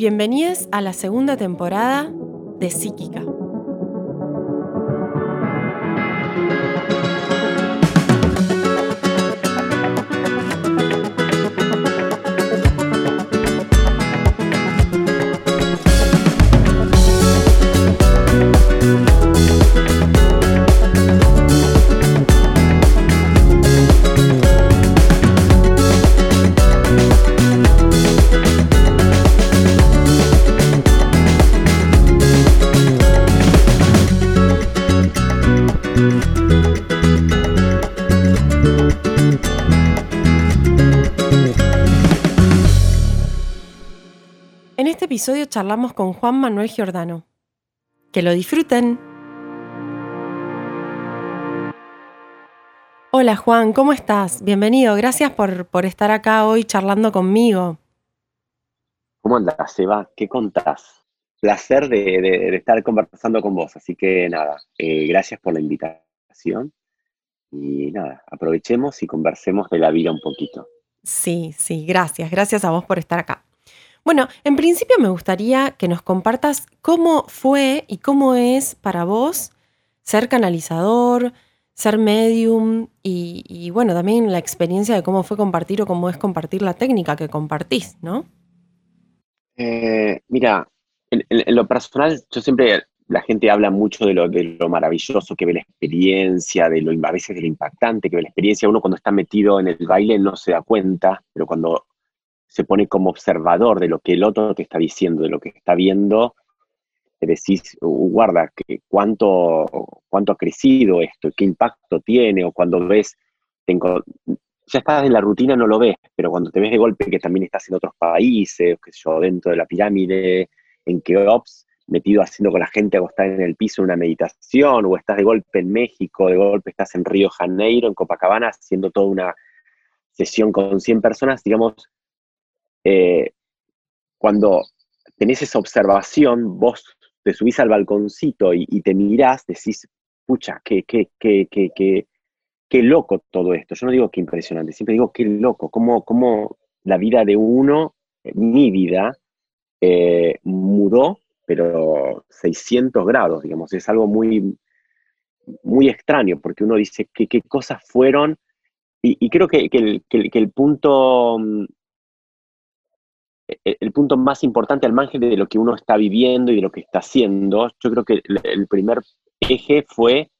Bienvenidos a la segunda temporada de Psíquica. Charlamos con Juan Manuel Giordano. Que lo disfruten. Hola Juan, ¿cómo estás? Bienvenido, gracias por, por estar acá hoy charlando conmigo. ¿Cómo andás, Eva? ¿Qué contás? Placer de, de- de estar conversando con vos, así que nada, eh, gracias por la invitación y nada, aprovechemos y conversemos de la vida un poquito. Sí, sí, gracias, gracias a vos por estar acá. Bueno, en principio me gustaría que nos compartas cómo fue y cómo es para vos ser canalizador, ser medium y, bueno, también la experiencia de cómo fue compartir o cómo es compartir la técnica que compartís, ¿no? Eh, mira, en lo personal, yo siempre, la gente habla mucho de lo, de lo maravilloso que ve la experiencia, de lo, a veces de lo impactante que ve la experiencia. Uno cuando está metido en el baile no se da cuenta, pero cuando se pone como observador de lo que el otro te está diciendo, de lo que está viendo, te decís, "Uh, guarda, que cuánto, cuánto ha crecido esto, qué impacto tiene, o cuando ves, te ya estás en la rutina, no lo ves, pero cuando te ves de golpe que también estás en otros países, sé yo, dentro de la pirámide, en Keops, metido haciendo con la gente acostada en el piso una meditación, o estás de golpe en México, de golpe estás en Río Janeiro, en Copacabana, haciendo toda una sesión con 100 personas, digamos, eh, cuando tenés esa observación, vos te subís al balconcito y, te mirás, decís, pucha, qué, qué, qué, qué, qué, loco todo esto. Yo no digo que impresionante, siempre digo qué loco, cómo, cómo la vida de uno, eh, mi vida, eh, mudó, pero 600 grados, digamos, es algo muy, muy extraño, porque uno dice qué, cosas fueron, y, creo que, que el punto mm, el, el punto más importante al margen de lo que uno está viviendo y de lo que está haciendo, yo creo que el, primer eje fue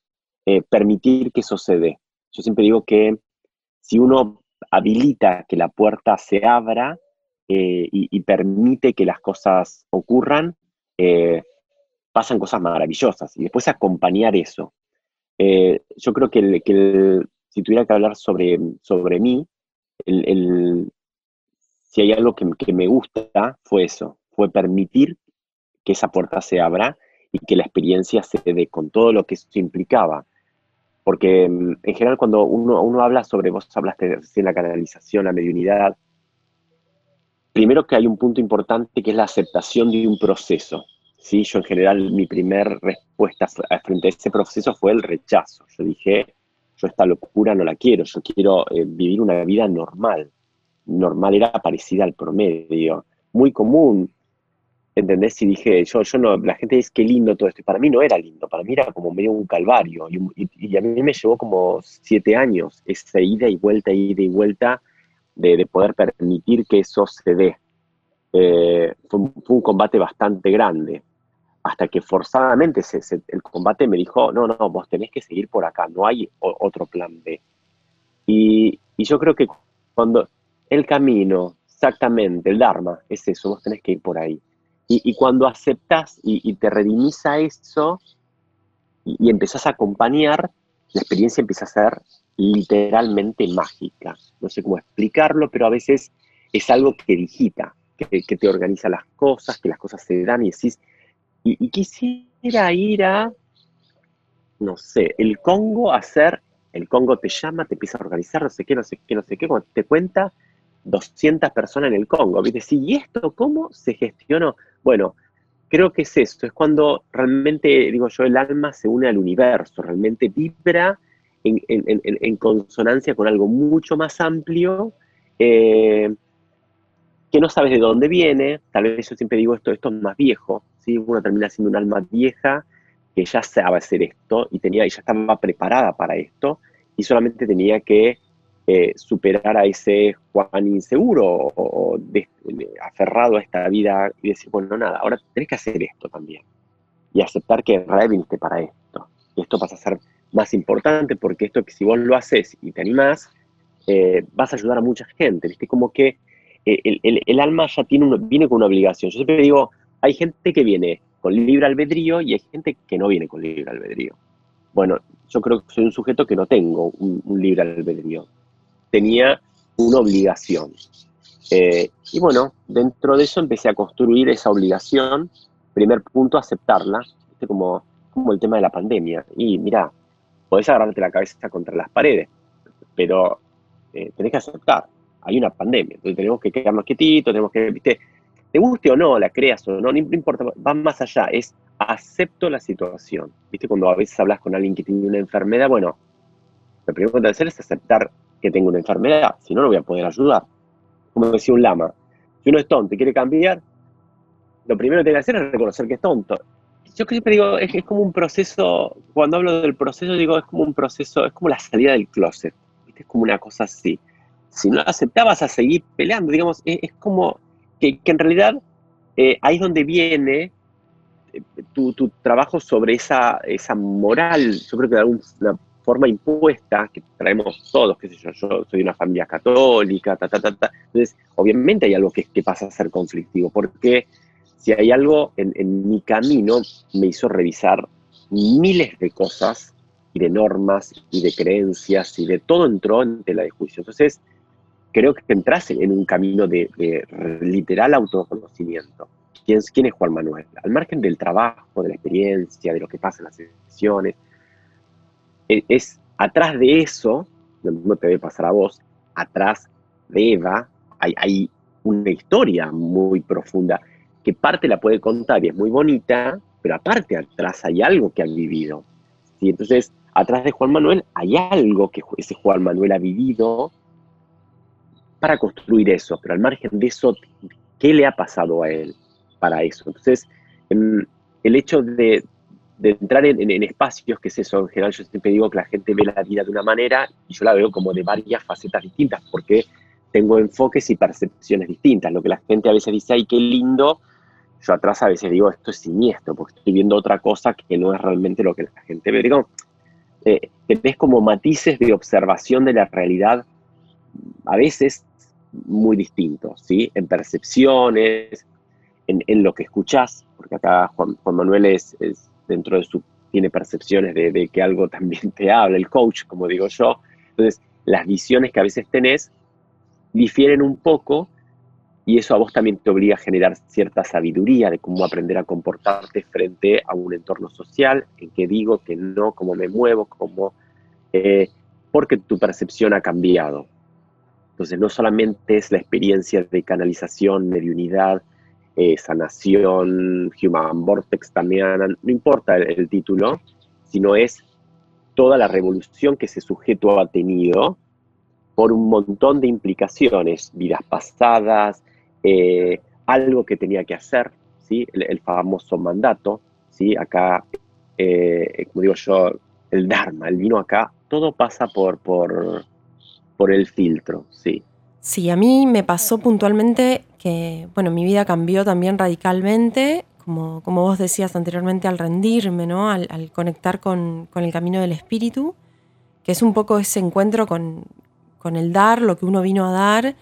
eh, permitir que eso se dé. Yo siempre digo que si uno habilita que la puerta se abra eh, y, permite que las cosas ocurran, eh, pasan cosas maravillosas. Y después acompañar eso. Yo creo que, si tuviera que hablar sobre, sobre mí, el- si hay algo que, me gusta, fue eso, fue permitir que esa puerta se abra y que la experiencia se dé con todo lo que eso implicaba. Porque mm, en general cuando uno, habla sobre, vos hablaste recién la canalización, la mediunidad, primero que hay un punto importante que es la aceptación de un proceso. ¿sí? Yo en general mi primera respuesta frente a ese proceso fue el rechazo. Yo dije, yo esta locura no la quiero, yo quiero eh, vivir una vida normal. Normal era parecida al promedio, muy común, ¿entendés? Y dije, yo, yo no, la gente dice qué lindo todo esto, y para mí no era lindo, para mí era como medio un calvario, y, y- a mí me llevó como siete años esa ida y vuelta, ida y vuelta, de, de poder permitir que eso se dé. Eh, fue, un- combate bastante grande, hasta que forzadamente se- el combate me dijo, no, no, vos tenés que seguir por acá, no hay otro plan B. Y, y yo creo que cuando el camino, exactamente, el Dharma, es eso, vos tenés que ir por ahí. Y, y cuando aceptás y, te redimís a eso y, y empezás a acompañar, la experiencia empieza a ser literalmente mágica. No sé cómo explicarlo, pero a veces es algo que digita, que, que te organiza las cosas, que las cosas se dan y decís, y, y quisiera ir a, no sé, el Congo a hacer, el Congo te llama, te empieza a organizar, no sé qué, no sé qué, no sé qué, cuando te cuenta 200 personas en el Congo, ¿viste? ¿y esto cómo se gestionó? Bueno, creo que es esto, es cuando realmente, digo yo, el alma se une al universo, realmente vibra en consonancia con algo mucho más amplio, eh, que no sabes de dónde viene, tal vez yo siempre digo esto, esto es más viejo, ¿sí? uno termina siendo un alma vieja que ya sabe hacer esto y, tenía, y ya estaba preparada para esto y solamente tenía que eh, superar a ese Juan inseguro o, aferrado a esta vida y decir, bueno, nada, ahora tenés que hacer esto también y aceptar que en para esto. Y esto pasa a ser más importante porque esto que si vos lo haces y te animás, eh, vas a ayudar a mucha gente, ¿viste? Como que eh, el, alma ya tiene viene con una obligación. Yo siempre digo, hay gente que viene con libre albedrío y hay gente que no viene con libre albedrío. Bueno, yo creo que soy un sujeto que no tengo un, libre albedrío. Tenía una obligación. Eh, y bueno, dentro de eso empecé a construir esa obligación. Primer punto, aceptarla. Como, como el tema de la pandemia. Y mira, podés agarrarte la cabeza contra las paredes, pero eh, tenés que aceptar hay una pandemia, entonces tenemos que quedarnos quietitos, tenemos que, viste, te guste o no, la creas o no, no importa, va más allá, es acepto la situación. ¿Viste? Cuando a veces hablas con alguien que tiene una enfermedad, bueno, lo primero que que hacer es aceptar que tengo una enfermedad, si no, no voy a poder ayudar. Como decía un lama, si uno es tonto y quiere cambiar, lo primero que tiene que hacer es reconocer que es tonto. Yo siempre digo, es, es como un proceso, cuando hablo del proceso, digo, es como un proceso, es como la salida del closet, es como una cosa así si no aceptabas a seguir peleando, digamos, es, como que, en realidad eh, ahí es donde viene eh, tu, trabajo sobre esa, esa moral, yo creo que de alguna forma impuesta que traemos todos, qué sé yo, yo soy de una familia católica, ta, ta, ta, ta. Entonces, obviamente hay algo que, que pasa a ser conflictivo, porque si hay algo en, en mi camino, me hizo revisar miles de cosas y de normas y de creencias y de todo entró en tela de juicio. Entonces, creo que entras en un camino de, literal autoconocimiento. ¿Quién, ¿Quién es Juan Manuel? Al margen del trabajo, de la experiencia, de lo que pasa en las sesiones, e, es, atrás de eso, no te debe pasar a vos, atrás de Eva hay, hay una historia muy profunda que parte la puede contar y es muy bonita, pero aparte atrás hay algo que ha vivido. ¿sí? Entonces, atrás de Juan Manuel hay algo que ese Juan Manuel ha vivido para construir eso, pero al margen de eso, ¿qué le ha pasado a él para eso? Entonces, el hecho de, entrar en, espacios, que es eso, en general yo siempre digo que la gente ve la vida de una manera y yo la veo como de varias facetas distintas, porque tengo enfoques y percepciones distintas. Lo que la gente a veces dice, ay, qué lindo, yo atrás a veces digo, esto es siniestro, porque estoy viendo otra cosa que no es realmente lo que la gente ve. Digo, eh, tenés como matices de observación de la realidad a veces muy distintos, ¿sí? En percepciones, en, lo que escuchás, porque acá Juan, Manuel es, dentro de su, tiene percepciones de, que algo también te habla, el coach, como digo yo. Entonces, las visiones que a veces tenés difieren un poco y eso a vos también te obliga a generar cierta sabiduría de cómo aprender a comportarte frente a un entorno social, en qué digo, que no, cómo me muevo, cómo... Eh, porque tu percepción ha cambiado. Entonces, no solamente es la experiencia de canalización, mediunidad, eh, sanación, Human Vortex también, no importa el, título, sino es toda la revolución que ese sujeto ha tenido por un montón de implicaciones, vidas pasadas, eh, algo que tenía que hacer, ¿sí? el, famoso mandato, ¿sí? acá, eh, como digo yo, el Dharma, el vino acá, todo pasa por, por, por el filtro, sí. Sí, a mí me pasó puntualmente que, bueno, mi vida cambió también radicalmente, como, como vos decías anteriormente, al rendirme, ¿no? Al, conectar con, el camino del espíritu, que es un poco ese encuentro con, el dar, lo que uno vino a dar,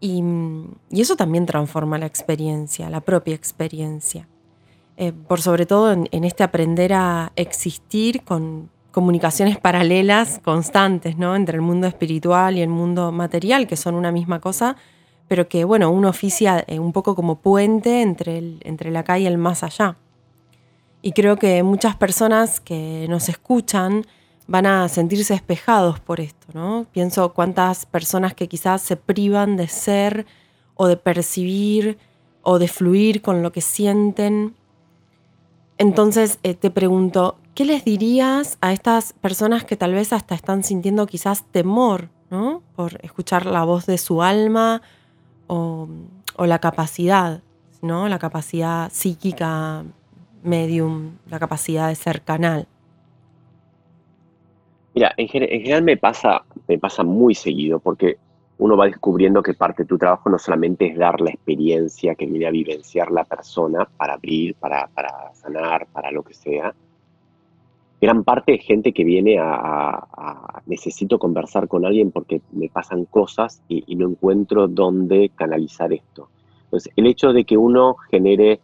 y, eso también transforma la experiencia, la propia experiencia. Eh, por sobre todo en, este aprender a existir con, comunicaciones paralelas constantes, ¿no? Entre el mundo espiritual y el mundo material, que son una misma cosa, pero que, bueno, uno oficia eh, un poco como puente entre, el, entre acá y el más allá. Y creo que muchas personas que nos escuchan van a sentirse espejados por esto, ¿no? Pienso cuántas personas que quizás se privan de ser o de percibir o de fluir con lo que sienten. Entonces eh, te pregunto, ¿Qué les dirías a estas personas que tal vez hasta están sintiendo quizás temor ¿no? por escuchar la voz de su alma o, la capacidad, ¿no? La capacidad psíquica, medium, la capacidad de ser canal. Mira, en, general me pasa, me pasa muy seguido porque uno va descubriendo que parte de tu trabajo no solamente es dar la experiencia que viene a vivenciar la persona para abrir, para sanar, para lo que sea. Gran parte de gente que viene a, necesito conversar con alguien porque me pasan cosas y, y, no encuentro dónde canalizar esto. Entonces, el hecho de que uno genere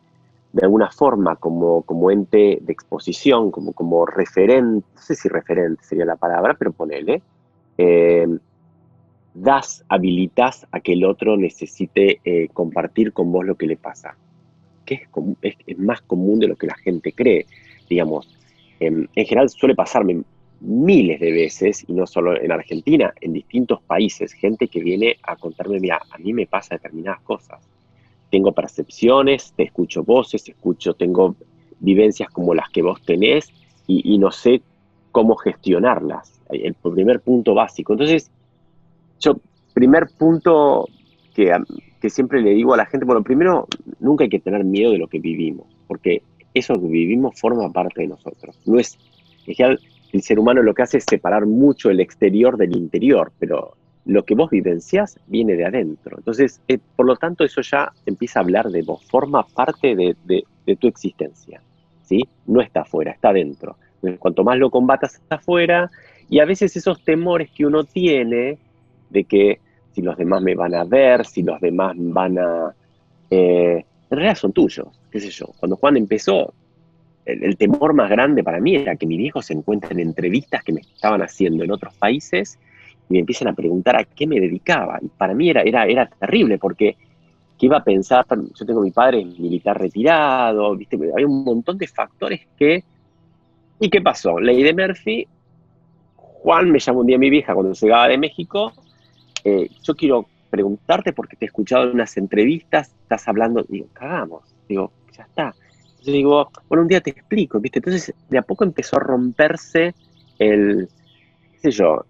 de alguna forma como, como ente de exposición, como, como referente, no sé si referente sería la palabra, pero ponele, eh, das, habilitas a que el otro necesite eh, compartir con vos lo que le pasa, que es, es, más común de lo que la gente cree, digamos. En general suele pasarme miles de veces, y no solo en Argentina, en distintos países, gente que viene a contarme, mira, a mí me pasa determinadas cosas tengo percepciones, te escucho voces, escucho, tengo vivencias como las que vos tenés y, no sé cómo gestionarlas. El primer punto básico. Entonces, yo, primer punto que, que siempre le digo a la gente, bueno, primero, nunca hay que tener miedo de lo que vivimos, porque eso que vivimos forma parte de nosotros. No es, el ser humano lo que hace es separar mucho el exterior del interior, pero lo que vos vivencias viene de adentro. Entonces, eh, por lo tanto, eso ya empieza a hablar de vos, forma parte de, tu existencia, ¿sí? No está afuera, está adentro. cuanto más lo combatas está afuera, y a veces esos temores que uno tiene de que si los demás me van a ver, si los demás van a... Eh, en realidad son tuyos, qué sé yo. Cuando Juan empezó, el, temor más grande para mí era que mi viejo se encuentre en entrevistas que me estaban haciendo en otros países y me empiezan a preguntar a qué me dedicaba. Y para mí era, era, era terrible porque ¿qué iba a pensar? Yo tengo mi padre militar retirado, ¿viste? había un montón de factores que... ¿Y qué pasó? Ley de Murphy, Juan me llamó un día mi vieja cuando llegaba de México, eh, yo quiero preguntarte porque te he escuchado en unas entrevistas, estás hablando, digo, cagamos, digo, ya está. Yo digo, bueno, un día te explico, ¿viste? Entonces, de a poco empezó a romperse el, qué sé yo,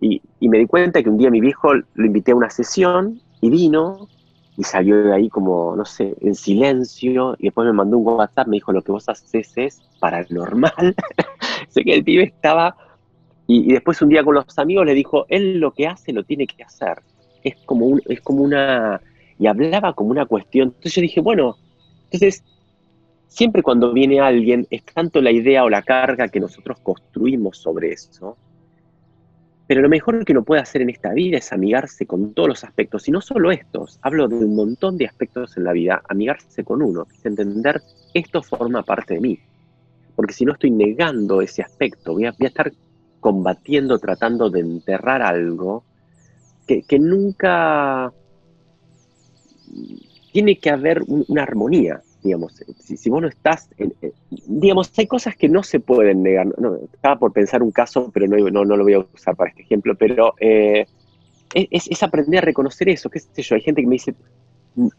y, me di cuenta que un día mi viejo lo invité a una sesión y vino y salió de ahí como, no sé, en silencio y después me mandó un WhatsApp, me dijo, lo que vos haces es paranormal. sé que el pibe estaba... Y, después un día con los amigos le dijo, él lo que hace lo tiene que hacer. Es como, un, es como una... Y hablaba como una cuestión. Entonces yo dije, bueno, entonces siempre cuando viene alguien es tanto la idea o la carga que nosotros construimos sobre eso, pero lo mejor que uno puede hacer en esta vida es amigarse con todos los aspectos, y no solo estos, hablo de un montón de aspectos en la vida, amigarse con uno, entender esto forma parte de mí, porque si no estoy negando ese aspecto, voy a, estar combatiendo, tratando de enterrar algo que, nunca tiene que haber una armonía digamos, si, vos no estás, digamos, hay cosas que no se pueden negar. No, estaba por pensar un caso, pero no, no, lo voy a usar para este ejemplo, pero eh, es, aprender a reconocer eso, qué sé yo, hay gente que me dice,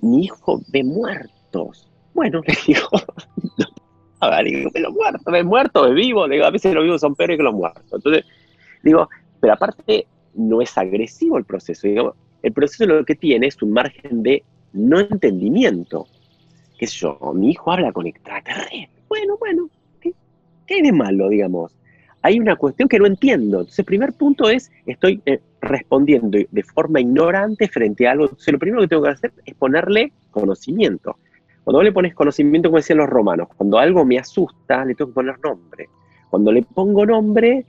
mi hijo ve muertos. Bueno, le digo, a ver, digo, ve los muertos, ve muertos, ve vivos, a veces los vivos son peores que los muertos. Entonces, digo, pero aparte no es agresivo el proceso, el proceso lo que tiene es un margen de no entendimiento qué sé yo, mi hijo habla con extraterrestres. Bueno, bueno, ¿qué, hay de malo, digamos? Hay una cuestión que no entiendo. Entonces, el primer punto es, estoy eh, respondiendo de forma ignorante frente a algo. Entonces, lo primero que tengo que hacer es ponerle conocimiento. Cuando le pones conocimiento, como decían los romanos, cuando algo me asusta, le tengo que poner nombre. Cuando le pongo nombre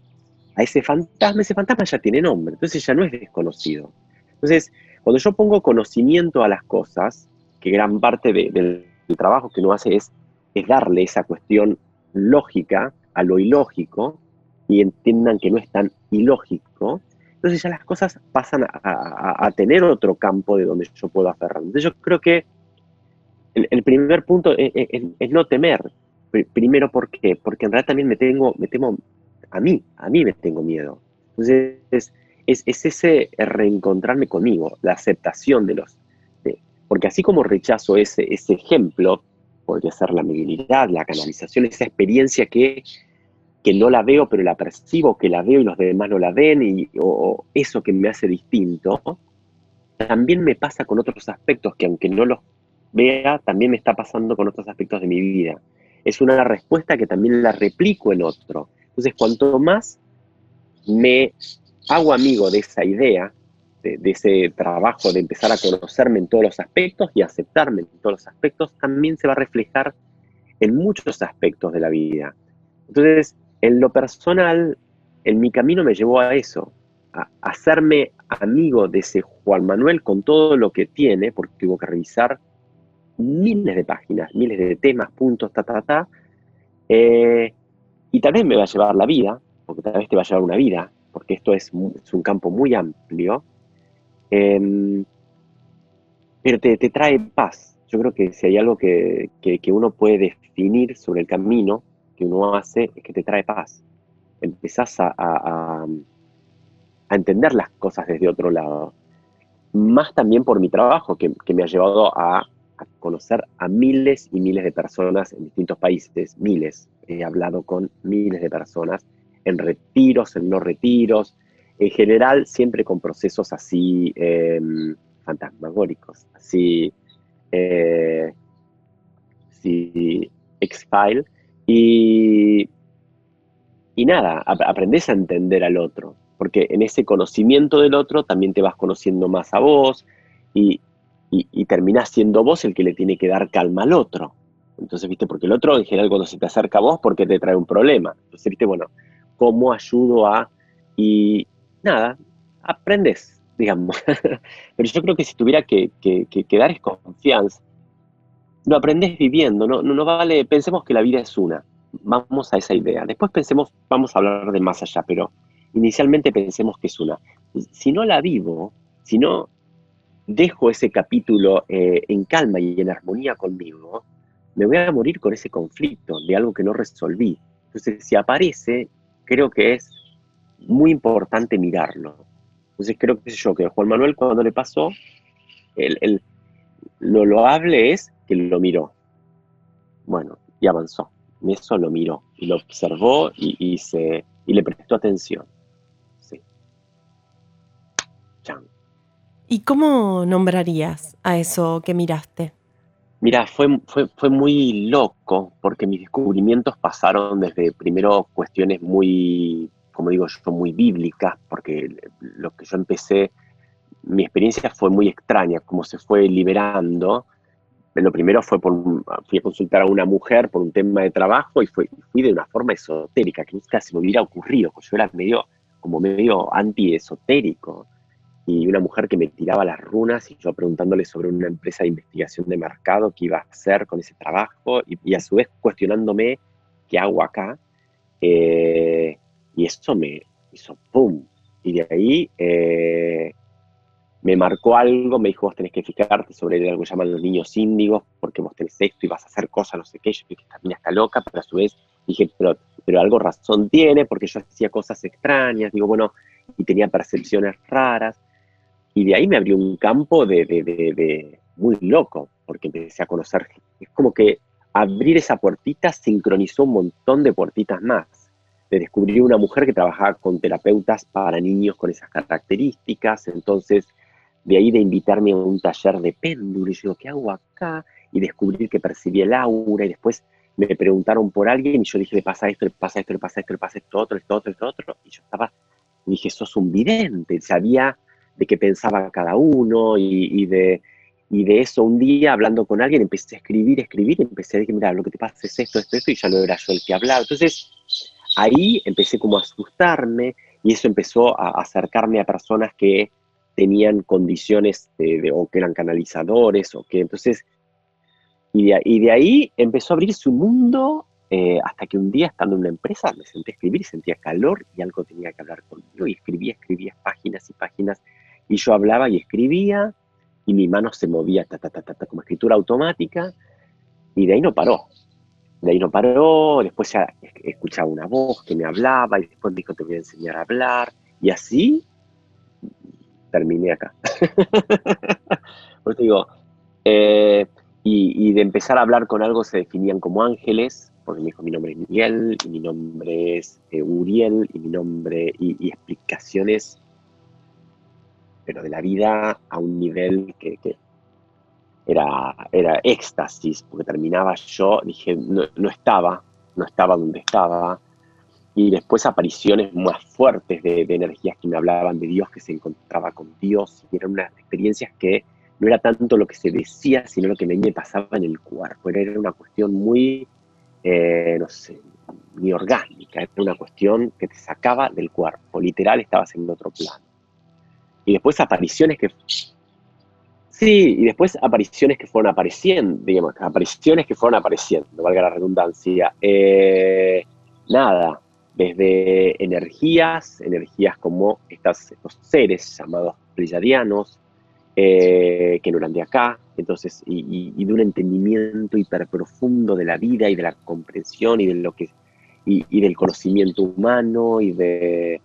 a ese fantasma, ese fantasma ya tiene nombre, entonces ya no es desconocido. Entonces, cuando yo pongo conocimiento a las cosas, que gran parte del el trabajo que uno hace es, es darle esa cuestión lógica a lo ilógico y entiendan que no es tan ilógico, entonces ya las cosas pasan a, tener otro campo de donde yo puedo aferrar. Entonces yo creo que el, primer punto es, no temer. Primero, ¿por qué? Porque en realidad también me tengo, me temo a mí, a mí me tengo miedo. Entonces es, es ese reencontrarme conmigo, la aceptación de los, porque así como rechazo ese, ese ejemplo, podría ser la mediunidad, la canalización, esa experiencia que, que no la veo, pero la percibo, que la veo y los demás no la ven, y, o, eso que me hace distinto, también me pasa con otros aspectos que aunque no los vea, también me está pasando con otros aspectos de mi vida. Es una respuesta que también la replico en otro. Entonces, cuanto más me hago amigo de esa idea, de, ese trabajo de empezar a conocerme en todos los aspectos y aceptarme en todos los aspectos, también se va a reflejar en muchos aspectos de la vida. Entonces, en lo personal, en mi camino me llevó a eso, a hacerme amigo de ese Juan Manuel con todo lo que tiene, porque tuvo que revisar miles de páginas, miles de temas, puntos, ta, ta, ta. Eh, y tal vez me va a llevar la vida, porque tal vez te va a llevar una vida, porque esto es, un campo muy amplio. Em, pero te, trae paz. Yo creo que si hay algo que, uno puede definir sobre el camino que uno hace, es que te trae paz. Empezás a, entender las cosas desde otro lado. Más también por mi trabajo, que me ha llevado a a conocer a miles y miles de personas en distintos países, miles. He hablado con miles de personas en retiros, en no retiros, en general siempre con procesos así em, fantasmagóricos, así, eh, X-File. Y, y nada, aprendes a entender al otro, porque en ese conocimiento del otro también te vas conociendo más a vos y, y, y terminás siendo vos el que le tiene que dar calma al otro. Entonces, viste, porque el otro en general cuando se te acerca a vos, porque te trae un problema. Entonces, viste, bueno, ¿cómo ayudo a...? Y nada, aprendes, digamos. Pero yo creo que si tuviera que, que, que, dar es confianza, lo aprendes viviendo, no, no, no vale, pensemos que la vida es una, vamos a esa idea. Después pensemos, vamos a hablar de más allá, pero inicialmente pensemos que es una. Si no la vivo, si no dejo ese capítulo eh, en calma y en armonía conmigo, me voy a morir con ese conflicto de algo que no resolví. Entonces, si aparece, creo que es muy importante mirarlo. Entonces, creo que yo, que Juan Manuel cuando le pasó, lo loable es que lo miró. Bueno, y avanzó. Eso lo miró y lo observó y, y, se, y le prestó atención. Sí. ¿Y cómo nombrarías a eso que miraste? Mira, fue, fue, muy loco porque mis descubrimientos pasaron desde primero cuestiones muy, como digo yo, muy bíblicas, porque lo que yo empecé, mi experiencia fue muy extraña, como se fue liberando. Lo primero fue por, fui a consultar a una mujer por un tema de trabajo y fui, fui de una forma esotérica, que nunca se me hubiera ocurrido, porque yo era medio, como medio anti-esotérico y una mujer que me tiraba las runas y yo preguntándole sobre una empresa de investigación de mercado que iba a hacer con ese trabajo y, a su vez cuestionándome qué hago acá. Eh, y eso me hizo ¡pum! Y de ahí eh, me marcó algo, me dijo, vos tenés que fijarte sobre algo que llaman los niños índigos, porque vos tenés esto y vas a hacer cosas, no sé qué. Yo dije, esta mina está loca, pero a su vez dije, pero, pero algo razón tiene, porque yo hacía cosas extrañas, digo, bueno, y tenía percepciones raras. Y de ahí me abrió un campo de, muy loco, porque empecé a conocer, es como que abrir esa puertita sincronizó un montón de puertitas más. De descubrir una mujer que trabajaba con terapeutas para niños con esas características, entonces de ahí de invitarme a un taller de péndulo, y yo digo, ¿qué hago acá? Y descubrir que percibí el aura, y después me preguntaron por alguien, y yo dije, le pasa esto, le pasa esto, le pasa esto, le pasa esto, otro, esto, otro, esto, otro, y yo estaba, dije, sos un vidente, sabía de qué pensaba cada uno y, de, de eso un día hablando con alguien empecé a escribir, escribir, y empecé a decir, mira, lo que te pasa es esto, esto, esto, y ya no era yo el que hablaba. Entonces, ahí empecé como a asustarme y eso empezó a acercarme a personas que tenían condiciones de, o que eran canalizadores o que entonces y de, ahí empezó a abrirse un mundo eh, hasta que un día estando en una empresa me senté a escribir y sentía calor y algo tenía que hablar conmigo y escribía, escribía páginas y páginas y yo hablaba y escribía y mi mano se movía ta, ta, ta, ta, como escritura automática y de ahí no paró. De ahí no paró, después ya escuchaba una voz que me hablaba y después dijo te voy a enseñar a hablar y así terminé acá. Por digo, eh, y, de empezar a hablar con algo se definían como ángeles, porque me dijo mi nombre es Miguel y mi nombre es eh, Uriel y mi nombre y explicaciones pero de la vida a un nivel que, era, era éxtasis, porque terminaba yo, dije, no, no, estaba, no estaba donde estaba, y después apariciones más fuertes de, energías que me hablaban de Dios, que se encontraba con Dios, y eran unas experiencias que no era tanto lo que se decía, sino lo que me pasaba en el cuerpo, era una cuestión muy, eh, no sé, ni orgánica, era una cuestión que te sacaba del cuerpo, literal estabas en otro plano. Y después apariciones que... Sí, y después apariciones que fueron apareciendo, digamos, apariciones que fueron apareciendo, valga la redundancia. Eh, nada, desde energías, energías como estas, estos seres llamados pleyadianos, eh, que no eran de acá, entonces, y, de un entendimiento hiperprofundo de la vida y de la comprensión y de lo que y, del conocimiento humano y de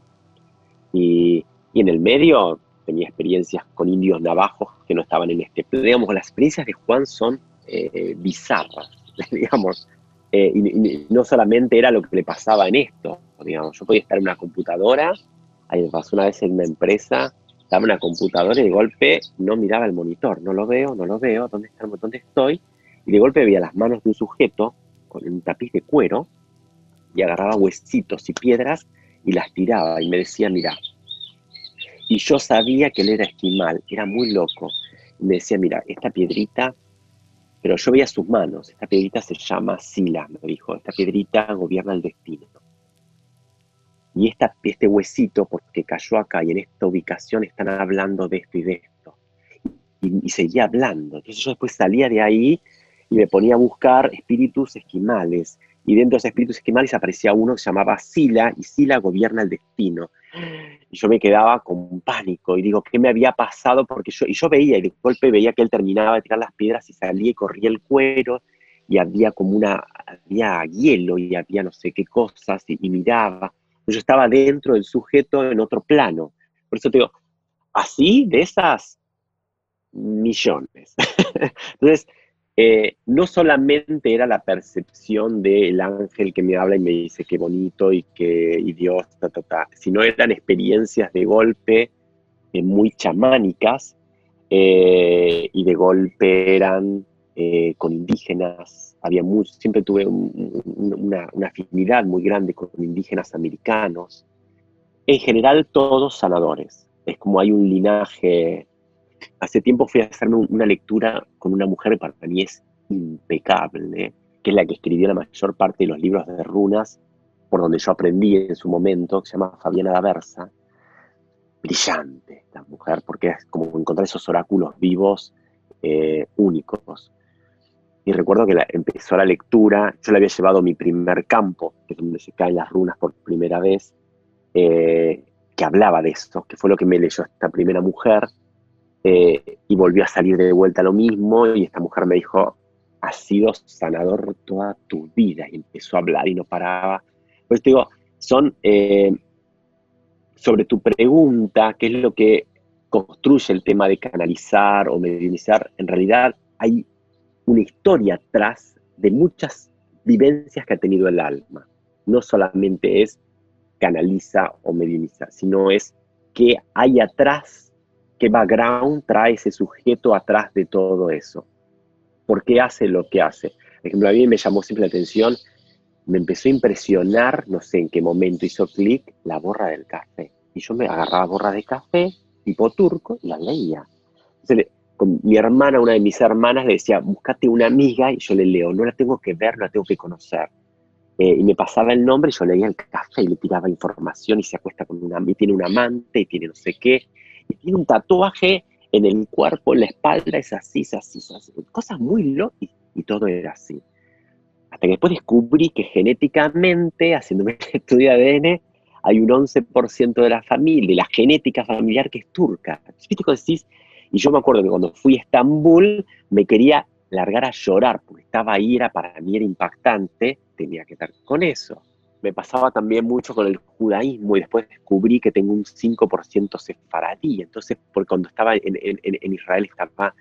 y, en el medio tenía experiencias con indios navajos que no estaban en este, digamos, las experiencias de Juan son eh, bizarras, digamos, eh, y, no solamente era lo que le pasaba en esto, digamos, yo podía estar en una computadora, ahí me pasó una vez en una empresa, estaba en una computadora y de golpe no miraba el monitor, no lo veo, no lo veo, ¿dónde, está, dónde estoy? Y de golpe veía las manos de un sujeto con un tapiz de cuero y agarraba huesitos y piedras y las tiraba y me decía, mira, y yo sabía que él era esquimal, era muy loco, y me decía, mira, esta piedrita pero yo veía sus manos. Esta piedrita se llama Sila, me dijo. Esta piedrita gobierna el destino. Y esta, este huesito, porque cayó acá y en esta ubicación están hablando de esto y de esto. Y, seguía hablando. Entonces yo después salía de ahí y me ponía a buscar espíritus esquimales. Y dentro de esos espíritus esquimales aparecía uno que se llamaba Sila, y Sila gobierna el destino y yo me quedaba con pánico y digo, ¿qué me había pasado? Porque yo, y yo veía, y de golpe veía que él terminaba de tirar las piedras y salía y corría el cuero y había como una, había hielo y había no sé qué cosas y, miraba. Yo estaba dentro del sujeto en otro plano. Por eso te digo, así de esas millones. Entonces, eh, no solamente era la percepción del ángel que me habla y me dice qué bonito y que y Dios, sino eran experiencias de golpe eh, muy chamánicas eh, y de golpe eran con indígenas. Había siempre tuve una, una afinidad muy grande con indígenas americanos. En general, todos sanadores. Es como hay un linaje hace tiempo fui a hacerme una lectura con una mujer que para mí es impecable, que es la que escribió la mayor parte de los libros de runas, por donde yo aprendí en su momento, que se llama Fabiana Daversa. Brillante la mujer, porque es como encontrar esos oráculos vivos eh, únicos. Y recuerdo que empezó la lectura, yo le había llevado mi primer campo, que es donde se caen las runas por primera vez, eh, que hablaba de esto, que fue lo que me leyó esta primera mujer, eh, y volvió a salir de vuelta lo mismo y esta mujer me dijo, has sido sanador toda tu vida y empezó a hablar y no paraba. Pues te digo, son eh, sobre tu pregunta, qué es lo que construye el tema de canalizar o medianizar, en realidad hay una historia atrás de muchas vivencias que ha tenido el alma. No solamente es canaliza o medianiza, sino es qué hay atrás ¿Qué background trae ese sujeto atrás de todo eso? ¿Por qué hace lo que hace? Por ejemplo, a mí me llamó siempre la atención, me empezó a impresionar, no sé en qué momento hizo clic, la borra del café. Y yo me agarraba borra de café, tipo turco, y la leía. Entonces, con mi hermana, una de mis hermanas, le decía, búscate una amiga, y yo le leo, no la tengo que ver, no la tengo que conocer. Eh, y me pasaba el nombre, y yo leía el café y le tiraba información, y se acuesta con una, y tiene un amante, y tiene no sé qué, tiene un tatuaje en el cuerpo, en la espalda, es así, es así, es así. Cosas muy locas y todo era así. Hasta que después descubrí que genéticamente, haciéndome el estudio de ADN, hay un 11% de la familia, de la genética familiar que es turca. decís? Y yo me acuerdo que cuando fui a Estambul me quería largar a llorar, porque estaba ahí, era para mí era impactante, tenía que ver con eso me pasaba también mucho con el judaísmo y después descubrí que tengo un 5% sefaradí. Entonces, porque cuando estaba en, Israel estaba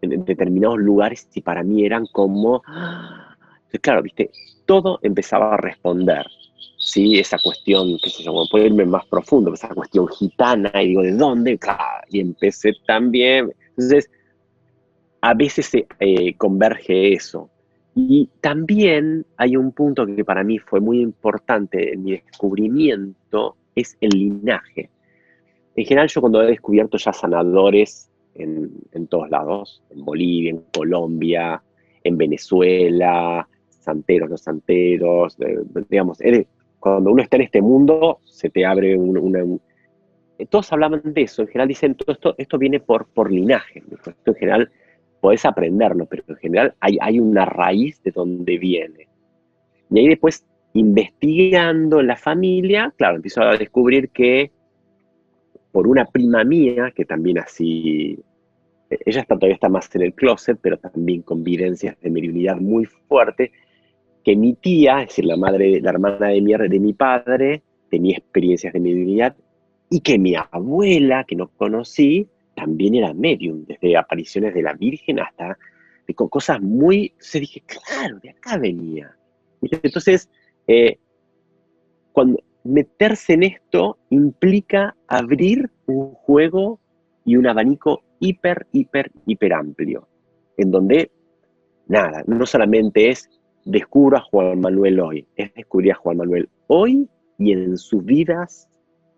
en, determinados lugares y para mí eran como... claro, viste, todo empezaba a responder. ¿sí? Esa cuestión, qué sé yo, puedo irme más profundo, esa cuestión gitana, y digo, ¿de dónde? Y empecé también. Entonces, a veces se eh, converge eso. Y también hay un punto que para mí fue muy importante en mi descubrimiento, es el linaje. En general yo cuando he descubierto ya sanadores en, en todos lados, en Bolivia, en Colombia, en Venezuela, santeros, no santeros, digamos, cuando uno está en este mundo, se te abre una... todos hablaban de eso, en general dicen, todo esto, esto viene por, por linaje, en general podés aprenderlo, pero en general hay, hay una raíz de donde viene. Y ahí después, investigando la familia, claro, empiezo a descubrir que por una prima mía, que también así, ella está, todavía está más en el closet, pero también con vivencias de mediunidad muy fuerte, que mi tía, es decir, la madre, la hermana de mi, de mi padre, tenía experiencias de mediunidad y que mi abuela, que no conocí, también era medium, desde apariciones de la Virgen hasta con cosas muy... Se dije, claro, de acá venía. Entonces, eh, cuando meterse en esto implica abrir un juego y un abanico hiper, hiper, hiper amplio, en donde, nada, no solamente es descubro a Juan Manuel hoy, es descubrir a Juan Manuel hoy y en sus vidas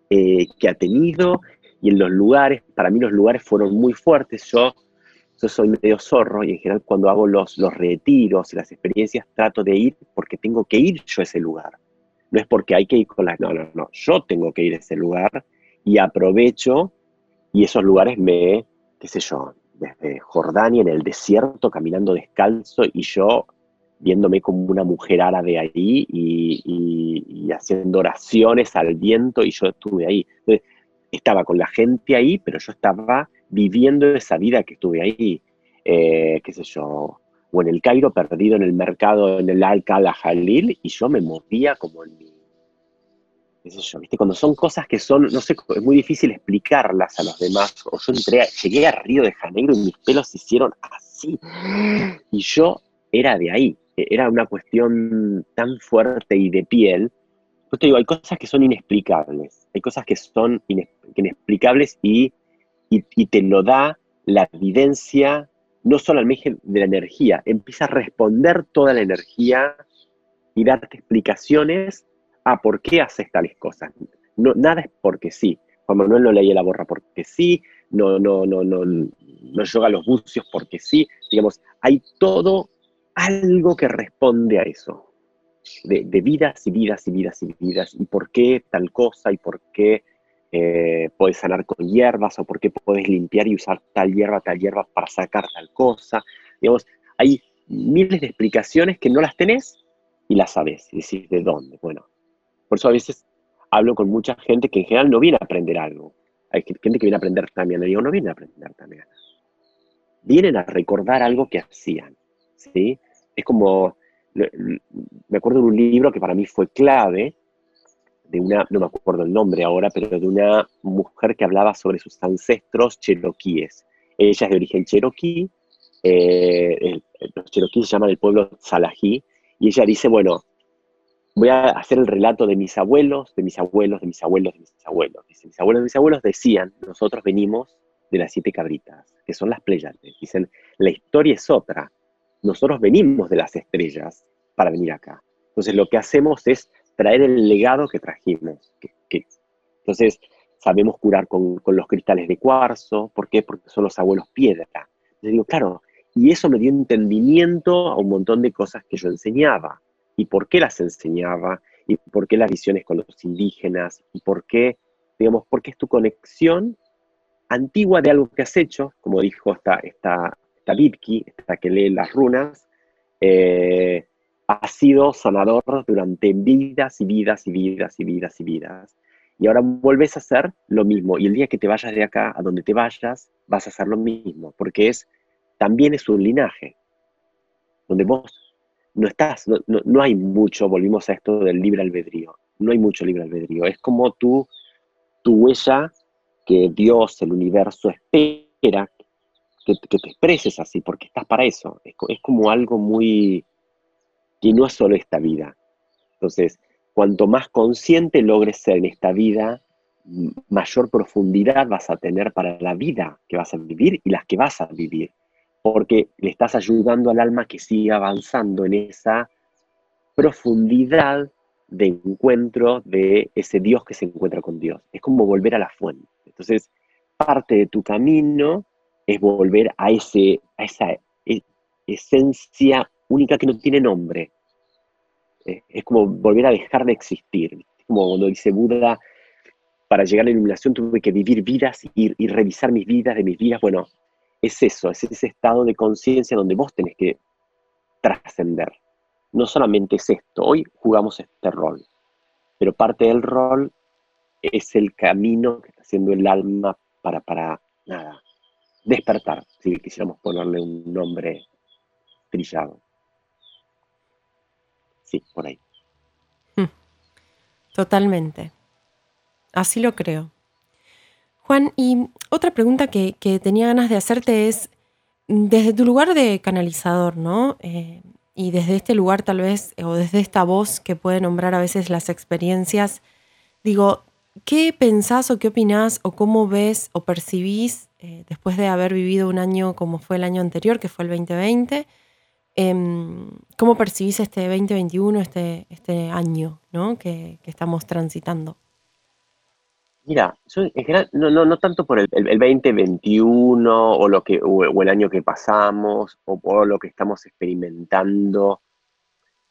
eh, que ha tenido y en los lugares, para mí los lugares fueron muy fuertes, yo, yo soy medio zorro y en general cuando hago los, los retiros y las experiencias trato de ir porque tengo que ir yo a ese lugar, no es porque hay que ir con las, no, no, no, yo tengo que ir a ese lugar y aprovecho y esos lugares me, qué sé yo, desde Jordania en el desierto caminando descalzo y yo viéndome como una mujer árabe ahí y, haciendo oraciones al viento y yo estuve ahí. Estaba con la gente ahí, pero yo estaba viviendo esa vida que estuve ahí, eh, qué sé yo, o en el Cairo perdido en el mercado, en el Al-Khala Jalil, y yo me movía como en mi, qué sé yo, ¿viste? Cuando son cosas que son, no sé, es muy difícil explicarlas a los demás, o yo entré, llegué a Río de Janeiro y mis pelos se hicieron así, y yo era de ahí, era una cuestión tan fuerte y de piel. Pues te digo, hay cosas que son inexplicables, hay cosas que son inexplicables y, y, te lo da la evidencia, no solamente de la energía, empieza a responder toda la energía y darte explicaciones a por qué haces tales cosas. No, nada es porque sí. Juan Manuel no leía la borra porque sí, no, no, no, no, no yoga los bucios porque sí. Digamos, hay todo algo que responde a eso, de, vidas y vidas y vidas y vidas, y por qué tal cosa, y por qué eh, puedes sanar con hierbas, o por qué puedes limpiar y usar tal hierba, tal hierba para sacar tal cosa. Digamos, hay miles de explicaciones que no las tenés y las sabes, y decís, ¿de dónde? Bueno, por eso a veces hablo con mucha gente que en general no viene a aprender algo. Hay gente que viene a aprender también, le digo, no viene a aprender también. Vienen a recordar algo que hacían, ¿sí? es como, me acuerdo de un libro que para mí fue clave, de una, no me acuerdo el nombre ahora, pero de una mujer que hablaba sobre sus ancestros cheroquíes. Ella es de origen cherokee, eh, los cheroquíes se llaman el pueblo Salají, y ella dice, bueno, voy a hacer el relato de mis abuelos, de mis abuelos, de mis abuelos, de mis abuelos. Dice, mis abuelos, mis abuelos decían, nosotros venimos de las siete cabritas, que son las Pleiades. Dicen, la historia es otra, nosotros venimos de las estrellas para venir acá. Entonces lo que hacemos es traer el legado que trajimos. entonces sabemos curar con, los cristales de cuarzo. ¿Por qué? Porque son los abuelos piedra. Entonces digo, claro, y eso me dio entendimiento a un montón de cosas que yo enseñaba. ¿Y por qué las enseñaba? ¿Y por qué las visiones con los indígenas? ¿Y por qué, digamos, porque es tu conexión antigua de algo que has hecho, como dijo esta, esta, esta que lee las runas, eh, ha sido sanador durante vidas y vidas y vidas y vidas y vidas. Y ahora vuelves a hacer lo mismo. Y el día que te vayas de acá, a donde te vayas, vas a hacer lo mismo. Porque es, también es un linaje. Donde vos no estás, no, no hay mucho, volvimos a esto del libre albedrío. No hay mucho libre albedrío. Es como tú, tu huella que Dios, el universo, espera que, te expreses así, porque estás para eso. Es, como algo muy, que no es solo esta vida. Entonces, cuanto más consciente logres ser en esta vida, mayor profundidad vas a tener para la vida que vas a vivir y las que vas a vivir, porque le estás ayudando al alma que siga avanzando en esa profundidad de encuentro de ese Dios que se encuentra con Dios. Es como volver a la fuente. Entonces, parte de tu camino es volver a, ese, a esa e, esencia única que no tiene nombre. Eh, es como volver a dejar de existir. Como cuando dice Buda, para llegar a la iluminación tuve que vivir vidas y, revisar mis vidas de mis vidas. Bueno, es eso, es ese estado de conciencia donde vos tenés que trascender. No solamente es esto, hoy jugamos este rol, pero parte del rol es el camino que está haciendo el alma para, para nada, despertar, si quisiéramos ponerle un nombre trillado. Sí, por ahí. Hmm. Totalmente. Así lo creo. Juan, y otra pregunta que, tenía ganas de hacerte es, desde tu lugar de canalizador, ¿no? Eh, y desde este lugar tal vez, o desde esta voz que puede nombrar a veces las experiencias, digo, ¿qué pensás o qué opinás o cómo ves o percibís eh, después de haber vivido un año como fue el año anterior, que fue el 2020? Em, ¿Cómo percibís este 2021, este, este año ¿no? que, estamos transitando? Mira, no, no, no, tanto por el, 2021 o, lo que, o, el año que pasamos o por lo que estamos experimentando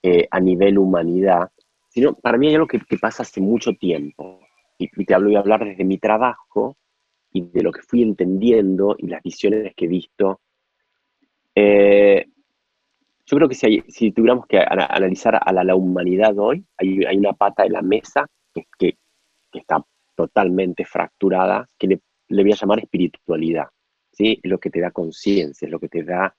eh, a nivel humanidad, sino para mí hay algo que, pasa hace mucho tiempo. Y, te hablo, a hablar desde mi trabajo y de lo que fui entendiendo y las visiones que he visto. Eh, yo creo que si, tuviéramos que analizar a la, humanidad hoy, hay, una pata de la mesa que, está totalmente fracturada, que le, voy a llamar espiritualidad. ¿sí? Es lo que te da conciencia, es lo que te da...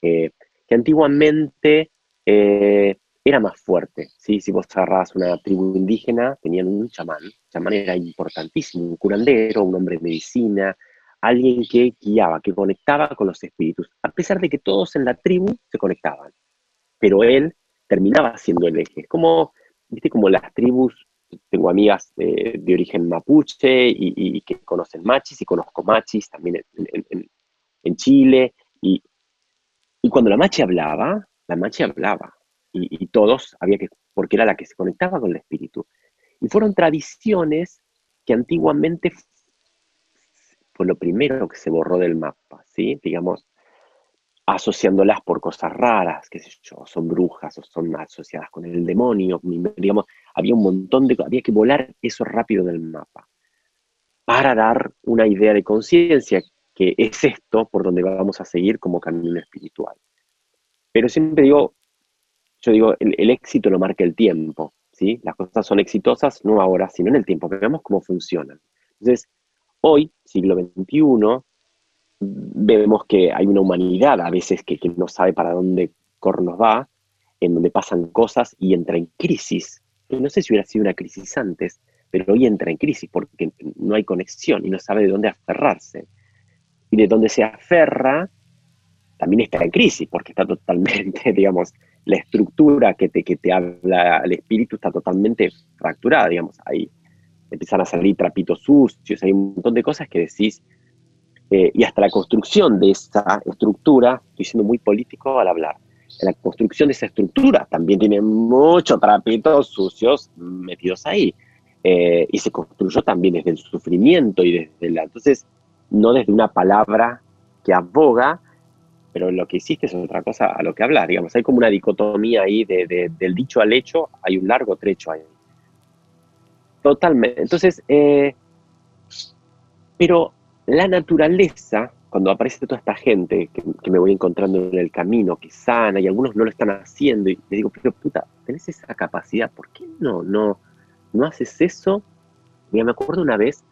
Eh, que antiguamente eh, era más fuerte. ¿sí? Si vos agarrabas una tribu indígena, tenían un chamán. El chamán era importantísimo, un curandero, un hombre de medicina, alguien que guiaba, que conectaba con los espíritus, a pesar de que todos en la tribu se conectaban. Pero él terminaba siendo el eje. Como, viste, como las tribus, tengo amigas de, origen mapuche y, que conocen machis, y conozco machis también en, Chile, y, cuando la machi hablaba, la machi hablaba, y, todos había que, porque era la que se conectaba con el espíritu. Y fueron tradiciones que antiguamente fue lo primero que se borró del mapa, ¿sí? Digamos, asociándolas por cosas raras, qué sé yo, son brujas o son asociadas con el demonio, digamos, había un montón de, había que volar eso rápido del mapa para dar una idea de conciencia que es esto por donde vamos a seguir como camino espiritual. Pero siempre digo, yo digo, el, éxito lo marca el tiempo, ¿sí? Las cosas son exitosas no ahora, sino en el tiempo, veamos cómo funcionan. Entonces, Hoy, siglo XXI, vemos que hay una humanidad a veces que, no sabe para dónde cornos va, en donde pasan cosas y entra en crisis. No sé si hubiera sido una crisis antes, pero hoy entra en crisis porque no hay conexión y no sabe de dónde aferrarse. Y de dónde se aferra, también está en crisis, porque está totalmente, digamos, la estructura que te, que te habla el espíritu está totalmente fracturada, digamos, ahí empiezan a salir trapitos sucios, hay un montón de cosas que decís, eh, y hasta la construcción de esa estructura, estoy siendo muy político al hablar, la construcción de esa estructura también tiene muchos trapitos sucios metidos ahí. Eh, y se construyó también desde el sufrimiento y desde la... Entonces, no desde una palabra que aboga, pero lo que hiciste es otra cosa a lo que hablar, digamos. Hay como una dicotomía ahí de, del dicho al hecho, hay un largo trecho ahí. Totalmente. Entonces, eh, pero la naturaleza, cuando aparece toda esta gente que, me voy encontrando en el camino, que sana, y algunos no lo están haciendo, y le digo, pero puta, tenés esa capacidad, ¿por qué no, no, no haces eso? Mira, me acuerdo una vez,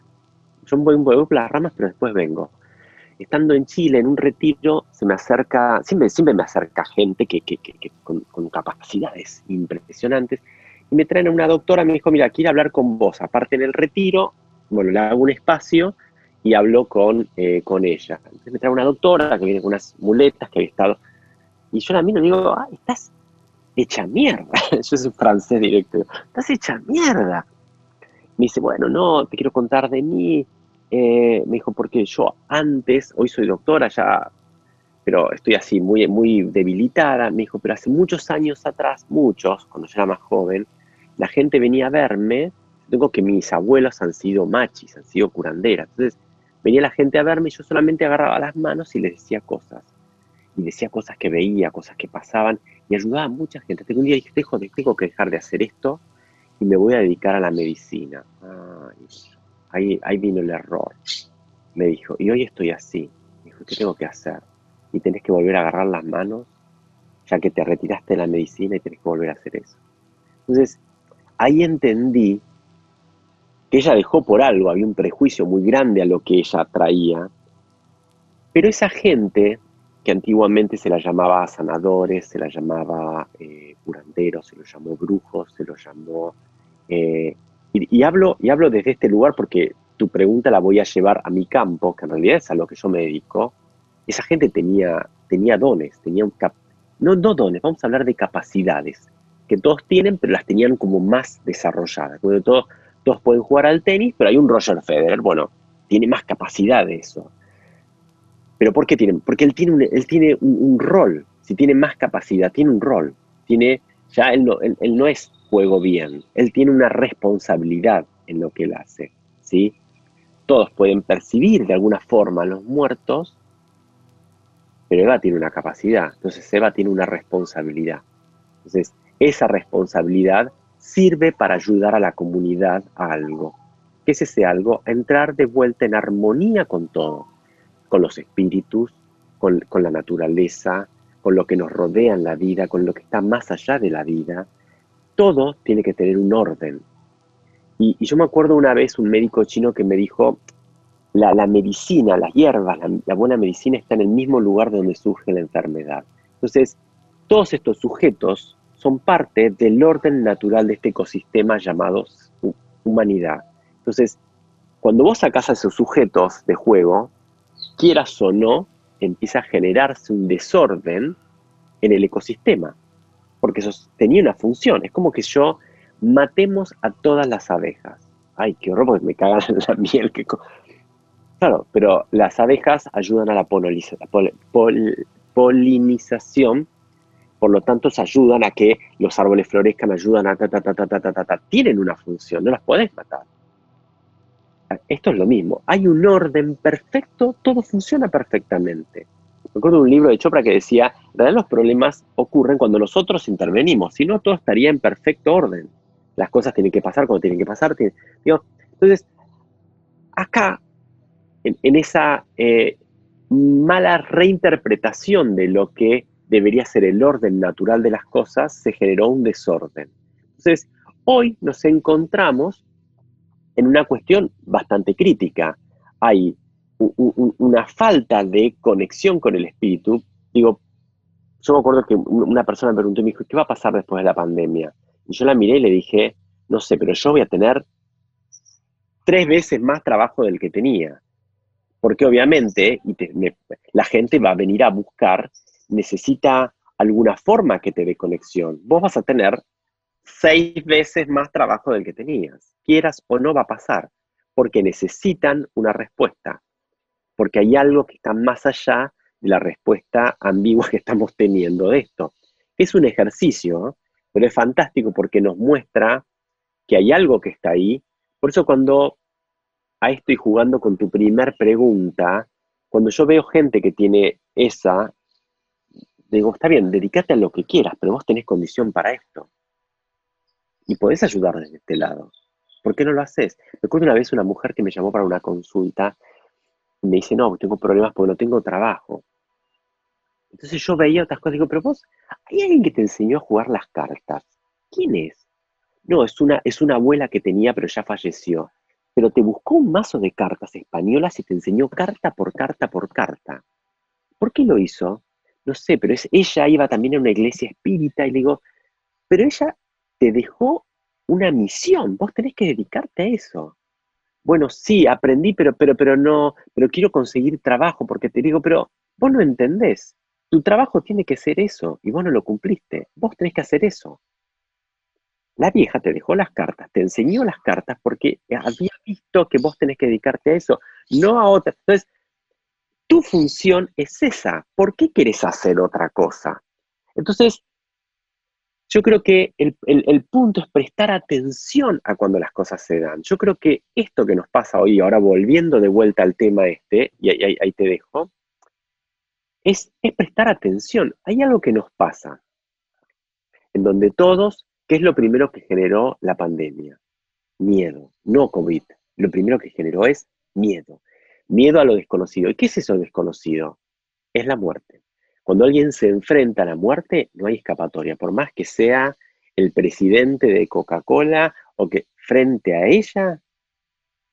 yo voy, voy por las ramas, pero después vengo. Estando en Chile, en un retiro, se me acerca, siempre, siempre me acerca gente que, con capacidades impresionantes, y me traen a una doctora, me dijo, mira, quiero hablar con vos. Aparte en el retiro, bueno, le hago un espacio y hablo con, eh, con ella. Entonces me trae una doctora que viene con unas muletas que había estado. Y yo la miro y digo, ah, estás hecha mierda. Yo soy francés directo. Estás hecha mierda. Me dice, bueno, no, te quiero contar de mí. Eh, me dijo, porque yo antes, hoy soy doctora ya, pero estoy así muy, muy debilitada. Me dijo, pero hace muchos años atrás, muchos, cuando yo era más joven, la gente venía a verme. Tengo que mis abuelos han sido machis, han sido curanderas. Entonces, venía la gente a verme y yo solamente agarraba las manos y les decía cosas. Y decía cosas que veía, cosas que pasaban y ayudaba a mucha gente. Hasta un día dije, tengo que dejar de hacer esto y me voy a dedicar a la medicina. Ahí, vino el error. Me dijo, y hoy estoy así. Me dijo, ¿qué tengo que hacer? Y tenés que volver a agarrar las manos, ya que te retiraste de la medicina y tenés que volver a hacer eso. Entonces, ahí entendí que ella dejó por algo, había un prejuicio muy grande a lo que ella traía, pero esa gente que antiguamente se la llamaba sanadores, se la llamaba eh, curanderos, se los llamó brujos, se los llamó... Eh, y, hablo, y hablo desde este lugar porque tu pregunta la voy a llevar a mi campo, que en realidad es a lo que yo me dedico. Esa gente tenía, tenía dones, tenía un cap no, no dones, vamos a hablar de capacidades, que todos tienen, pero las tenían como más desarrolladas. todos, todos pueden jugar al tenis, pero hay un Roger Federer, bueno, tiene más capacidad de eso. ¿Pero por qué tiene? Porque él tiene un, él tiene un, rol, si tiene más capacidad, tiene un rol. Tiene, ya él no, él, no es juego bien, él tiene una responsabilidad en lo que él hace. ¿sí? Todos pueden percibir de alguna forma a los muertos, pero Eva tiene una capacidad, entonces Eva tiene una responsabilidad. Entonces, esa responsabilidad sirve para ayudar a la comunidad a algo. ¿Qué es ese algo? Entrar de vuelta en armonía con todo con los espíritus, con, la naturaleza, con lo que nos rodea en la vida, con lo que está más allá de la vida. Todo tiene que tener un orden. Y, yo me acuerdo una vez un médico chino que me dijo, la, medicina, las hierbas, la, buena medicina está en el mismo lugar donde surge la enfermedad. Entonces, todos estos sujetos son parte del orden natural de este ecosistema llamado humanidad. Entonces, cuando vos sacás a esos sujetos de juego, quieras o no, empieza a generarse un desorden en el ecosistema, porque eso tenía una función. Es como que yo matemos a todas las abejas. Ay, qué horror, porque me cagan la miel. Que claro, pero las abejas ayudan a la polinización, por lo tanto, se ayudan a que los árboles florezcan, ayudan a ta, ta, ta, ta, ta, ta, ta. Tienen una función, no las podés matar esto es lo mismo. Hay un orden perfecto, todo funciona perfectamente. Me acuerdo de un libro de Chopra que decía, en realidad los problemas ocurren cuando nosotros intervenimos, si no todo estaría en perfecto orden. Las cosas tienen que pasar cuando tienen que pasar. entonces, acá, en, esa eh, mala reinterpretación de lo que debería ser el orden natural de las cosas, se generó un desorden. Entonces, hoy nos encontramos en una cuestión bastante crítica. Hay una falta de conexión con el espíritu. Digo, yo me acuerdo que una persona me preguntó y me dijo, ¿qué va a pasar después de la pandemia? Y yo la miré y le dije, no sé, pero yo voy a tener tres veces más trabajo del que tenía. Porque obviamente la gente va a venir a buscar, necesita alguna forma que te dé conexión. Vos vas a tener seis veces más trabajo del que tenías. Quieras o no va a pasar, porque necesitan una respuesta, porque hay algo que está más allá de la respuesta ambigua que estamos teniendo de esto. Es un ejercicio, pero es fantástico porque nos muestra que hay algo que está ahí. Por eso cuando a estoy jugando con tu primer pregunta, cuando yo veo gente que tiene esa, digo, está bien, dedícate a lo que quieras, pero vos tenés condición para esto y podés ayudar desde este lado. ¿Por qué no lo haces? Recuerdo una vez una mujer que me llamó para una consulta me dice, no, tengo problemas porque no tengo trabajo. Entonces yo veía otras cosas digo, pero vos, ¿hay alguien que te enseñó a jugar las cartas? ¿Quién es? No, es una, es una abuela que tenía, pero ya falleció. Pero te buscó un mazo de cartas españolas y te enseñó carta por carta por carta. ¿Por qué lo hizo? No sé, pero es, ella iba también a una iglesia espírita y le digo, pero ella te dejó una misión, vos tenés que dedicarte a eso. Bueno, sí, aprendí, pero, pero, pero no, pero quiero conseguir trabajo, porque te digo, pero vos no entendés. tu trabajo tiene que ser eso y vos no lo cumpliste. Vos tenés que hacer eso. La vieja te dejó las cartas, te enseñó las cartas porque había visto que vos tenés que dedicarte a eso, no a otra. Entonces, tu función es esa. ¿Por qué quieres hacer otra cosa? Entonces, yo creo que el, punto es prestar atención a cuando las cosas se dan. Yo creo que esto que nos pasa hoy, ahora volviendo de vuelta al tema este, y ahí, te dejo, es, es prestar atención. Hay algo que nos pasa, en donde todos, ¿qué es lo primero que generó la pandemia? Miedo, no COVID. Lo primero que generó es miedo. Miedo a lo desconocido. ¿Y qué es eso desconocido? Es la muerte. Cuando alguien se enfrenta a la muerte, no hay escapatoria, por más que sea el presidente de Coca-Cola o que frente a ella,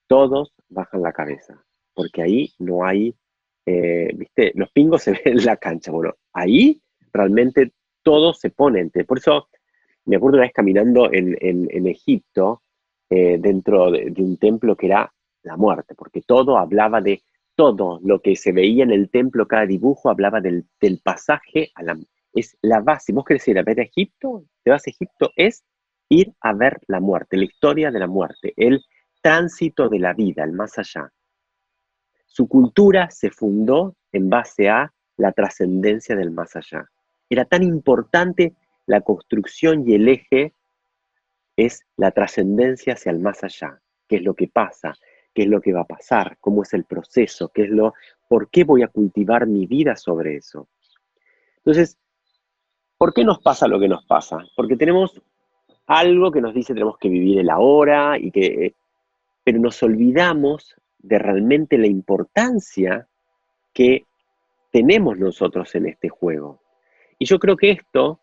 todos bajan la cabeza, porque ahí no hay, eh, viste, los pingos se ven en la cancha, bueno, ahí realmente todos se ponen, por eso me acuerdo una vez caminando en, Egipto, eh, dentro de un templo que era la muerte, porque todo hablaba de todo lo que se veía en el templo, cada dibujo hablaba del, pasaje a la... Es la base. ¿Vos querés ir a ver a Egipto? ¿Te vas a Egipto? Es ir a ver la muerte, la historia de la muerte, el tránsito de la vida, el más allá. Su cultura se fundó en base a la trascendencia del más allá. Era tan importante la construcción y el eje es la trascendencia hacia el más allá, que es lo que pasa, qué es lo que va a pasar, cómo es el proceso, qué es lo, por qué voy a cultivar mi vida sobre eso. Entonces, ¿por qué nos pasa lo que nos pasa? Porque tenemos algo que nos dice tenemos que vivir el ahora y que, pero nos olvidamos de realmente la importancia que tenemos nosotros en este juego. Y yo creo que esto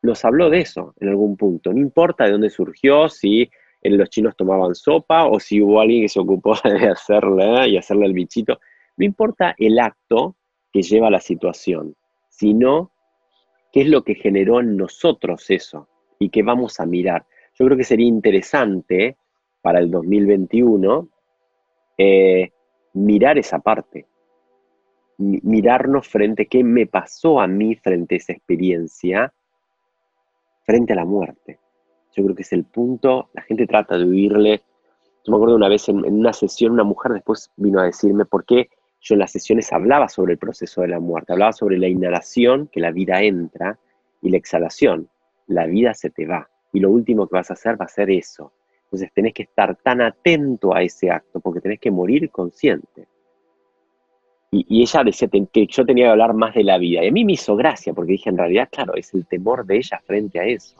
nos habló de eso en algún punto. No importa de dónde surgió, si los chinos tomaban sopa o si hubo alguien que se ocupó de hacerle y hacerle el bichito. No importa el acto que lleva a la situación, sino qué es lo que generó en nosotros eso y qué vamos a mirar. Yo creo que sería interesante para el 2021 eh, mirar esa parte, mirarnos frente a qué me pasó a mí frente a esa experiencia, frente a la muerte. Yo creo que es el punto, la gente trata de huirle. Me acuerdo una vez en, una sesión, una mujer después vino a decirme por qué yo en las sesiones hablaba sobre el proceso de la muerte, hablaba sobre la inhalación, que la vida entra, y la exhalación, la vida se te va. Y lo último que vas a hacer va a ser eso. Entonces tenés que estar tan atento a ese acto, porque tenés que morir consciente. Y, y, ella decía que yo tenía que hablar más de la vida. Y a mí me hizo gracia, porque dije, en realidad, claro, es el temor de ella frente a eso.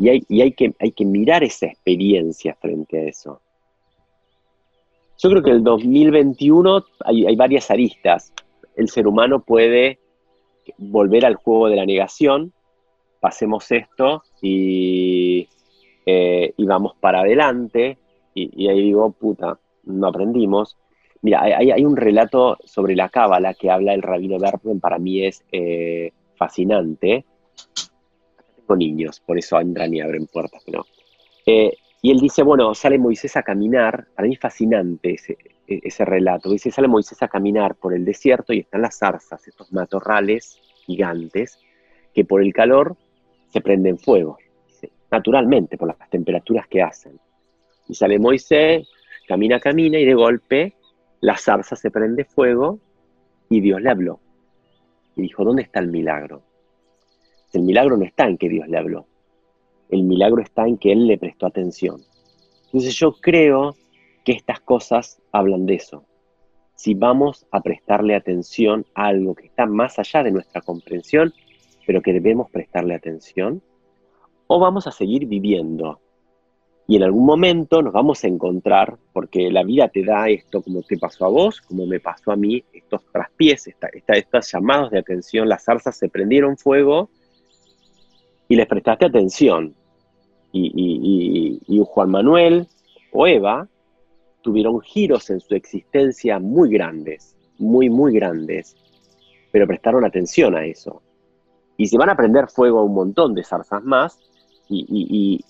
Y, hay, que, hay que mirar esa experiencia frente a eso. Yo creo que el 2021 hay, varias aristas. El ser humano puede volver al juego de la negación, pasemos esto y, eh, vamos para adelante. Y, ahí digo, puta, no aprendimos. Mira, hay, un relato sobre la cábala que habla el rabino Bergman, para mí es eh, fascinante niños, por eso entran y abren puertas, pero... Eh, y él dice, bueno, sale Moisés a caminar, para mí es fascinante ese, e, ese relato, dice, sale Moisés a caminar por el desierto y están las zarzas, estos matorrales gigantes, que por el calor se prenden fuego, naturalmente, por las temperaturas que hacen. Y sale Moisés, camina, camina, y de golpe la zarza se prende fuego y Dios le habló. Y dijo, ¿dónde está el milagro? El milagro no está en que Dios le habló. El milagro está en que Él le prestó atención. Entonces yo creo que estas cosas hablan de eso. Si vamos a prestarle atención a algo que está más allá de nuestra comprensión, pero que debemos prestarle atención, o vamos a seguir viviendo. Y en algún momento nos vamos a encontrar, porque la vida te da esto, como te pasó a vos, como me pasó a mí, estos traspiés, estos llamados de atención, las zarzas se prendieron fuego y les prestaste atención. Y, Juan Manuel o Eva tuvieron giros en su existencia muy grandes, muy, muy grandes, pero prestaron atención a eso. Y se van a prender fuego a un montón de zarzas más, y,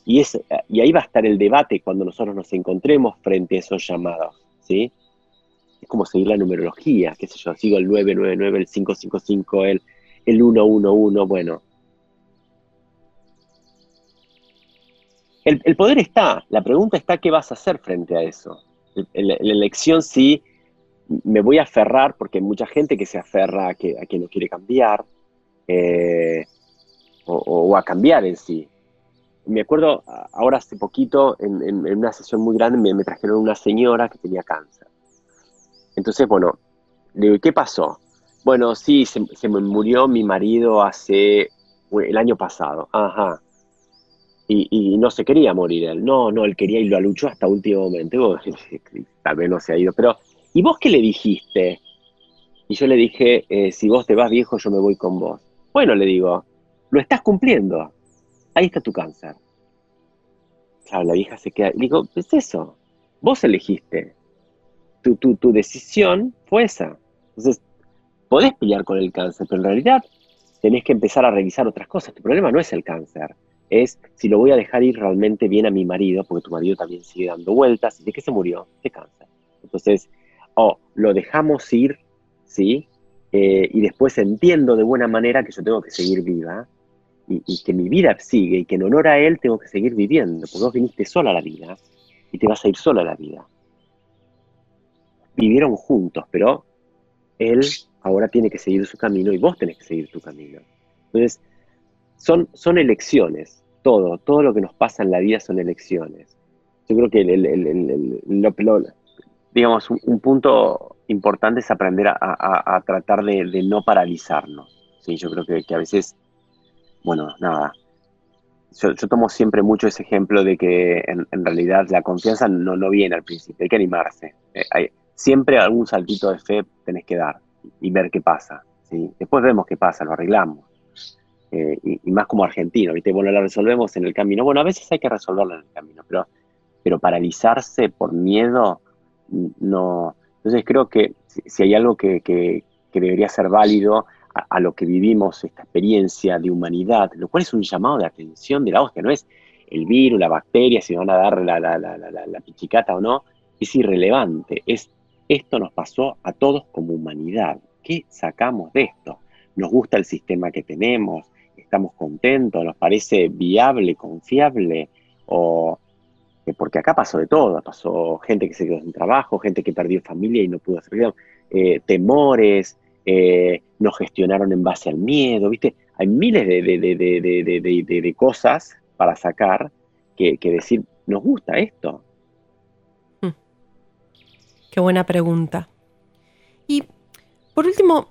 y, y ahí va a estar el debate cuando nosotros nos encontremos frente a esos llamados, ¿sí? es como seguir la numerología, qué sé yo, sigo el 999, el 555, el, el 111, bueno. El, poder está, la pregunta está qué vas a hacer frente a eso. La elección sí me voy a aferrar, porque hay mucha gente que se aferra a que, a no quiere cambiar, eh, o, a cambiar en sí. Me acuerdo, ahora hace poquito, en, una sesión muy grande, me, me, trajeron una señora que tenía cáncer. Entonces, bueno, le digo, ¿qué pasó? Bueno, sí, se, se me murió mi marido hace el año pasado. Ajá. Y, no se quería morir él. No, no, él quería y lo luchó hasta último momento. Tal vez no se ha ido, pero ¿y vos qué le dijiste? Y yo le dije, eh, si vos te vas viejo, yo me voy con vos. Bueno, le digo, lo estás cumpliendo. Ahí está tu cáncer. Claro, la vieja se queda. Le digo, es eso. Vos elegiste. Tu, tu, tu decisión fue esa. Entonces, podés pelear con el cáncer, pero en realidad tenés que empezar a revisar otras cosas. Tu problema no es el cáncer, es si lo voy a dejar ir realmente bien a mi marido, porque tu marido también sigue dando vueltas. ¿De qué se murió? De cáncer. Entonces, o lo dejamos ir, ¿sí? Eh, y después entiendo de buena manera que yo tengo que seguir viva y, que mi vida sigue y que en honor a él tengo que seguir viviendo, porque vos viniste sola a la vida y te vas a ir sola a la vida. Vivieron juntos, pero él ahora tiene que seguir su camino y vos tenés que seguir tu camino. Entonces, son, son elecciones, todo, todo lo que nos pasa en la vida son elecciones. Yo creo que el, lo, digamos, un, punto importante es aprender a, tratar de, no paralizarnos. ¿sí? Yo creo que, a veces, bueno, nada, yo, tomo siempre mucho ese ejemplo de que en, realidad la confianza no, no, viene al principio, hay que animarse. Eh, hay, siempre algún saltito de fe tenés que dar y ver qué pasa. ¿sí? Después vemos qué pasa, lo arreglamos. Eh, y, más como argentino, ¿viste? Bueno, la resolvemos en el camino. Bueno, a veces hay que resolverlo en el camino, pero, pero paralizarse por miedo no. Entonces creo que si hay algo que, debería ser válido a, lo que vivimos, esta experiencia de humanidad, lo cual es un llamado de atención de la hostia, no es el virus, la bacteria, si van a dar la, la, la, la pichicata o no, es irrelevante, es esto nos pasó a todos como humanidad. ¿Qué sacamos de esto? ¿Nos gusta el sistema que tenemos? ¿Estamos contentos? ¿Nos parece viable, confiable? ¿O porque acá pasó de todo, pasó gente que se quedó sin trabajo, gente que perdió familia y no pudo hacer eh, temores, eh, nos gestionaron en base al miedo, ¿viste? Hay miles de, cosas para sacar que, decir, nos gusta esto. Hmm. Qué buena pregunta. Y por último,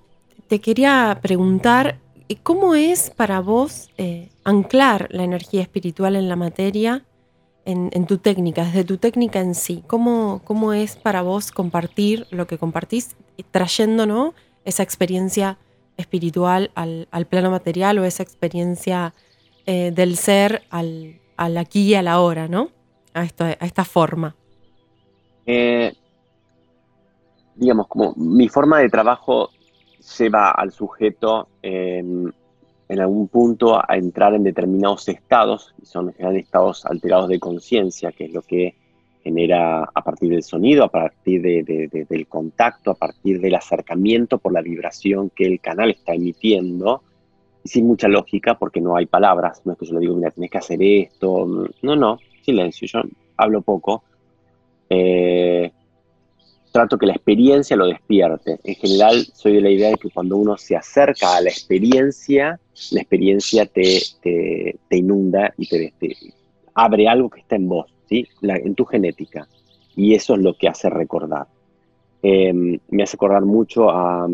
te quería preguntar, ¿cómo es para vos eh, anclar la energía espiritual en la materia en, tu técnica, desde tu técnica en sí? ¿Cómo, ¿Cómo es para vos compartir lo que compartís, trayendo esa experiencia espiritual al, plano material o esa experiencia eh, del ser al, aquí y a la hora, ¿no? A, esto, a esta forma. Eh, digamos, como mi forma de trabajo lleva al sujeto en algún punto a entrar en determinados estados, y son en general estados alterados de conciencia, que es lo que genera a partir del sonido, a partir del contacto, a partir del acercamiento por la vibración que el canal está emitiendo, y sin mucha lógica porque no hay palabras, no es que yo le digo, mira, tenés que hacer esto, no, no, silencio, yo hablo poco. Eh, trato que la experiencia lo despierte. En general, soy de la idea de que cuando uno se acerca a la experiencia, la experiencia te, te, inunda y te, abre algo que está en vos, ¿sí? en tu genética. Y eso es lo que hace recordar. Em, me hace acordar mucho a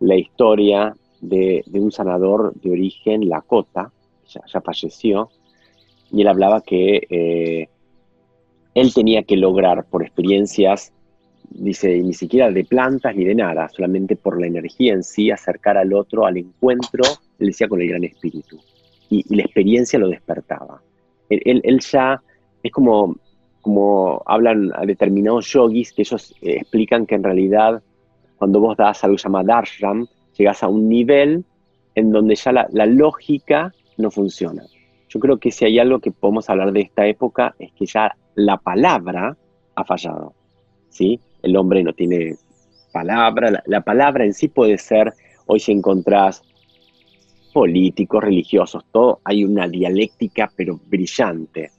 la historia de, un sanador de origen Lakota, ya, falleció, y él hablaba que eh, él tenía que lograr por experiencias dice, ni siquiera de plantas ni de nada, solamente por la energía en sí, acercar al otro al encuentro, él decía con el gran espíritu. Y, la experiencia lo despertaba. Él, ya es como, como hablan determinados yogis que ellos eh, explican que en realidad cuando vos das algo llamado darshan, llegas a un nivel en donde ya la lógica no funciona. Yo creo que si hay algo que podemos hablar de esta época es que ya la palabra ha fallado. ¿sí? El hombre no tiene palabra. La, palabra en sí puede ser, hoy si encontrás políticos, religiosos, todo, hay una dialéctica pero brillante,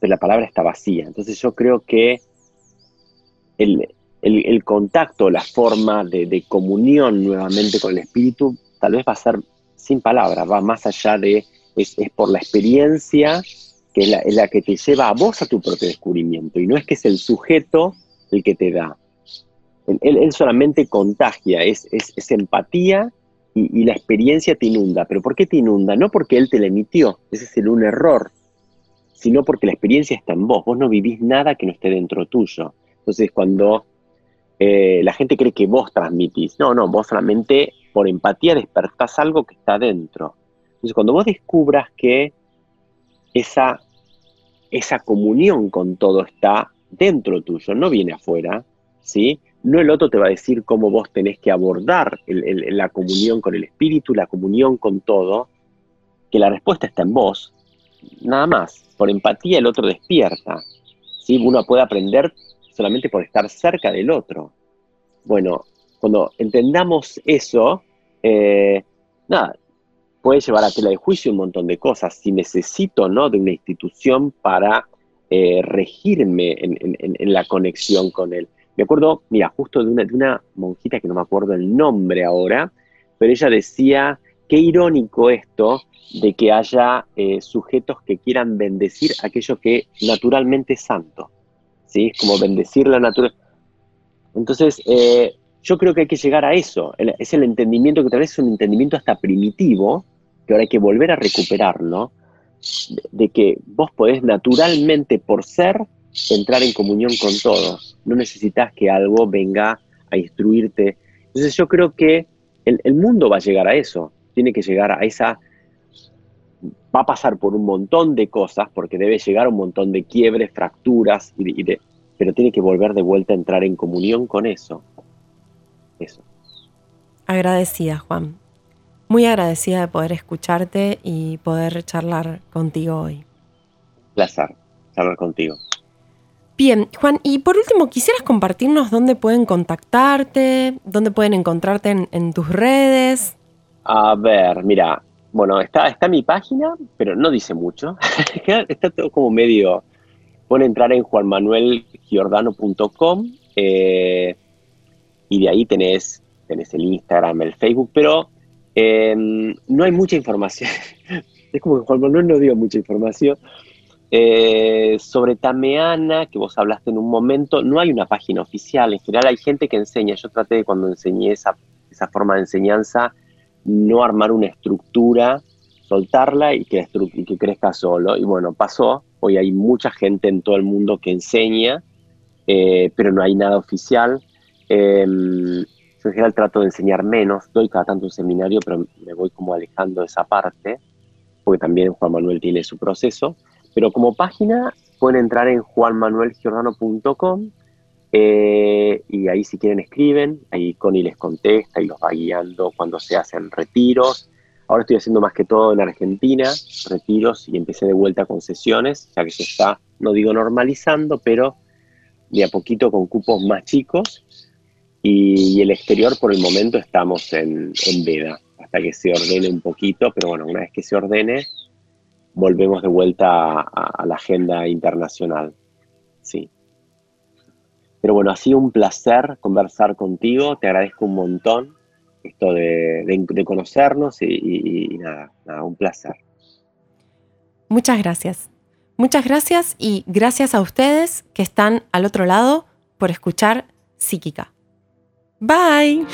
pero la palabra está vacía. Entonces yo creo que el, contacto, la forma de, comunión nuevamente con el espíritu, tal vez va a ser sin palabras, va más allá de, es, por la experiencia que es la, que te lleva a vos a tu propio descubrimiento, y no es que es el sujeto el que te da. Él, solamente contagia, es, es, empatía y, la experiencia te inunda. ¿Pero por qué te inunda? No porque él te la emitió, ese es el un error, sino porque la experiencia está en vos. Vos no vivís nada que no esté dentro tuyo. Entonces, cuando eh, la gente cree que vos transmitís, no, no, vos solamente por empatía despertás algo que está dentro. Entonces, cuando vos descubras que esa, esa comunión con todo está dentro tuyo, no viene afuera, ¿sí? No el otro te va a decir cómo vos tenés que abordar la comunión con el espíritu, la comunión con todo, que la respuesta está en vos, nada más. Por empatía el otro despierta. ¿sí? Uno puede aprender solamente por estar cerca del otro. Bueno, cuando entendamos eso, eh, nada, puede llevar a tela de juicio un montón de cosas. Si necesito ¿no? de una institución para eh, regirme en, la conexión con él. Me acuerdo, mira, justo de una, de monjita que no me acuerdo el nombre ahora, pero ella decía, qué irónico esto de que haya eh, sujetos que quieran bendecir aquello que naturalmente es santo. ¿sí? Como bendecir la naturaleza. Entonces, eh, yo creo que hay que llegar a eso. Es el entendimiento que tal vez es un entendimiento hasta primitivo, que ahora hay que volver a recuperarlo, de, que vos podés naturalmente, por ser, entrar en comunión con todo. No necesitas que algo venga a instruirte. Entonces yo creo que el, mundo va a llegar a eso. Tiene que llegar a esa va a pasar por un montón de cosas, porque debe llegar a un montón de quiebres, fracturas, y pero tiene que volver de vuelta a entrar en comunión con eso. Eso. Agradecida, Juan. Muy agradecida de poder escucharte y poder charlar contigo hoy. Placer, charlar contigo. Bien, Juan, y por último, ¿quisieras compartirnos dónde pueden contactarte, dónde pueden encontrarte en, tus redes? A ver, mira, bueno, está, está mi página, pero no dice mucho. está todo como medio. Pueden entrar en juanmanuelgiordano.com eh, y de ahí tenés, tenés el Instagram, el Facebook, pero em, no hay mucha información. es como que Juan Manuel no dio mucha información. Eh, sobre Tameana, que vos hablaste en un momento, no hay una página oficial. En general hay gente que enseña. Yo traté de cuando enseñé esa, esa forma de enseñanza no armar una estructura, soltarla y que, que crezca solo. Y bueno, pasó. Hoy hay mucha gente en todo el mundo que enseña, eh, pero no hay nada oficial. Em, yo en general trato de enseñar menos, doy cada tanto un seminario, pero me voy como alejando de esa parte, porque también Juan Manuel tiene su proceso. Pero como página pueden entrar en juanmanuelgiordano.com eh, y ahí si quieren escriben, ahí Connie les contesta y los va guiando cuando se hacen retiros. Ahora estoy haciendo más que todo en Argentina, retiros y empecé de vuelta con sesiones, ya que se está, no digo normalizando, pero de a poquito con cupos más chicos. Y, el exterior por el momento estamos en, en veda, hasta que se ordene un poquito, pero bueno, una vez que se ordene, volvemos de vuelta a, la agenda internacional. Sí. Pero bueno, ha sido un placer conversar contigo, te agradezco un montón esto de, conocernos y, nada, nada, un placer. Muchas gracias. Muchas gracias y gracias a ustedes que están al otro lado por escuchar Psíquica. Bye.